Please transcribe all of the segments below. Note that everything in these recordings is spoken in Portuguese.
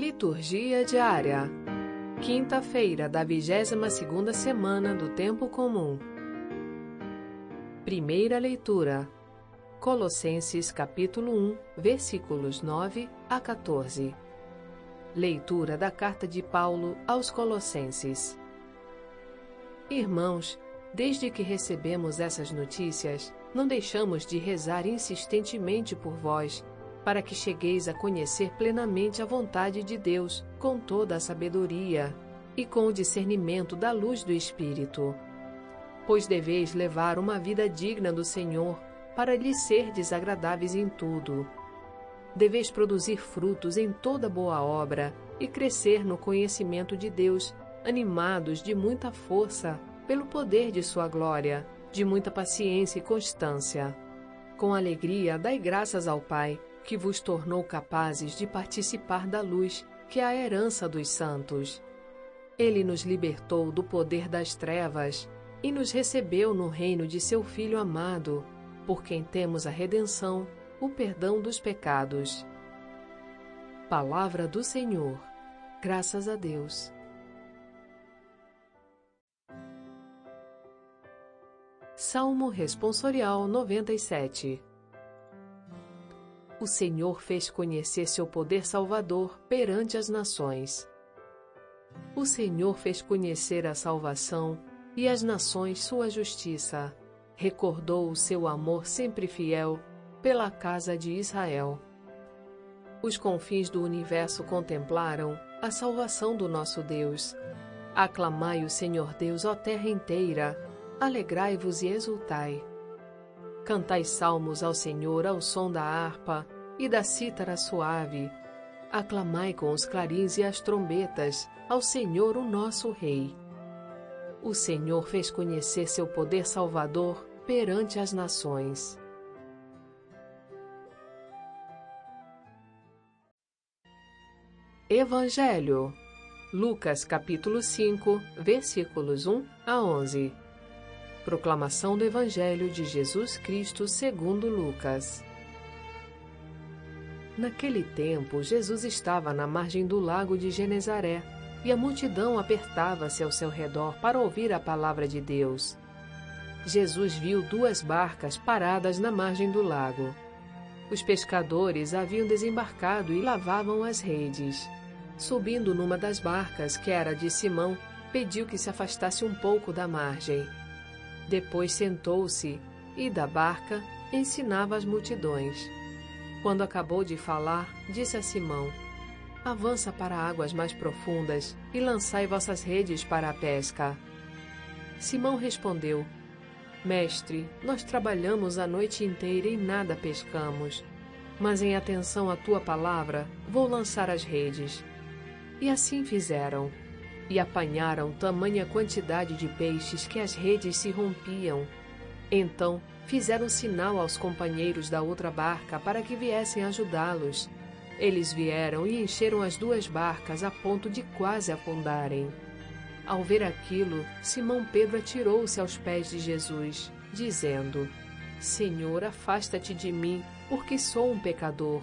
Liturgia diária. Quinta-feira da 22ª semana do tempo comum. Primeira leitura. Colossenses capítulo 1, versículos 9 a 14. Leitura da carta de Paulo aos Colossenses. Irmãos, desde que recebemos essas notícias, não deixamos de rezar insistentemente por vós para que chegueis a conhecer plenamente a vontade de Deus, com toda a sabedoria e com o discernimento da luz do Espírito. Pois deveis levar uma vida digna do Senhor, para lhe ser desagradáveis em tudo. Deveis produzir frutos em toda boa obra e crescer no conhecimento de Deus, animados de muita força pelo poder de Sua glória, de muita paciência e constância. Com alegria, dai graças ao Pai que vos tornou capazes de participar da luz, que é a herança dos santos. Ele nos libertou do poder das trevas e nos recebeu no reino de seu Filho amado, por quem temos a redenção, o perdão dos pecados. Palavra do Senhor. Graças a Deus. Salmo Responsorial 97 o Senhor fez conhecer seu poder salvador perante as nações. O Senhor fez conhecer a salvação e as nações sua justiça. Recordou o seu amor sempre fiel pela casa de Israel. Os confins do universo contemplaram a salvação do nosso Deus. Aclamai o Senhor Deus, ó terra inteira, alegrai-vos e exultai. Cantai salmos ao Senhor ao som da harpa e da cítara suave. Aclamai com os clarins e as trombetas ao Senhor, o nosso Rei. O Senhor fez conhecer seu poder salvador perante as nações. Evangelho Lucas capítulo 5, versículos 1 a 11. Proclamação do Evangelho de Jesus Cristo segundo Lucas. Naquele tempo, Jesus estava na margem do lago de Genezaré, e a multidão apertava-se ao seu redor para ouvir a palavra de Deus. Jesus viu duas barcas paradas na margem do lago. Os pescadores haviam desembarcado e lavavam as redes. Subindo numa das barcas, que era de Simão, pediu que se afastasse um pouco da margem. Depois sentou-se e, da barca, ensinava as multidões. Quando acabou de falar, disse a Simão: Avança para águas mais profundas e lançai vossas redes para a pesca. Simão respondeu: Mestre, nós trabalhamos a noite inteira e nada pescamos. Mas em atenção à tua palavra, vou lançar as redes. E assim fizeram e apanharam tamanha quantidade de peixes que as redes se rompiam. Então fizeram sinal aos companheiros da outra barca para que viessem ajudá-los. Eles vieram e encheram as duas barcas a ponto de quase afundarem. Ao ver aquilo, Simão Pedro atirou-se aos pés de Jesus, dizendo: Senhor, afasta-te de mim, porque sou um pecador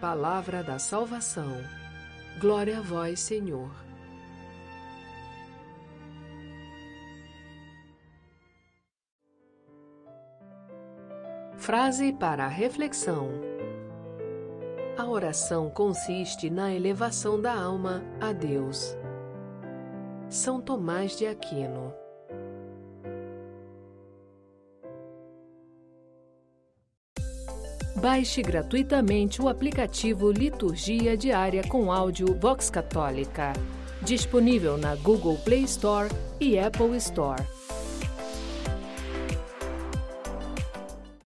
Palavra da salvação. Glória a vós, Senhor. Frase para a reflexão. A oração consiste na elevação da alma a Deus. São Tomás de Aquino Baixe gratuitamente o aplicativo Liturgia Diária com áudio Vox Católica, disponível na Google Play Store e Apple Store.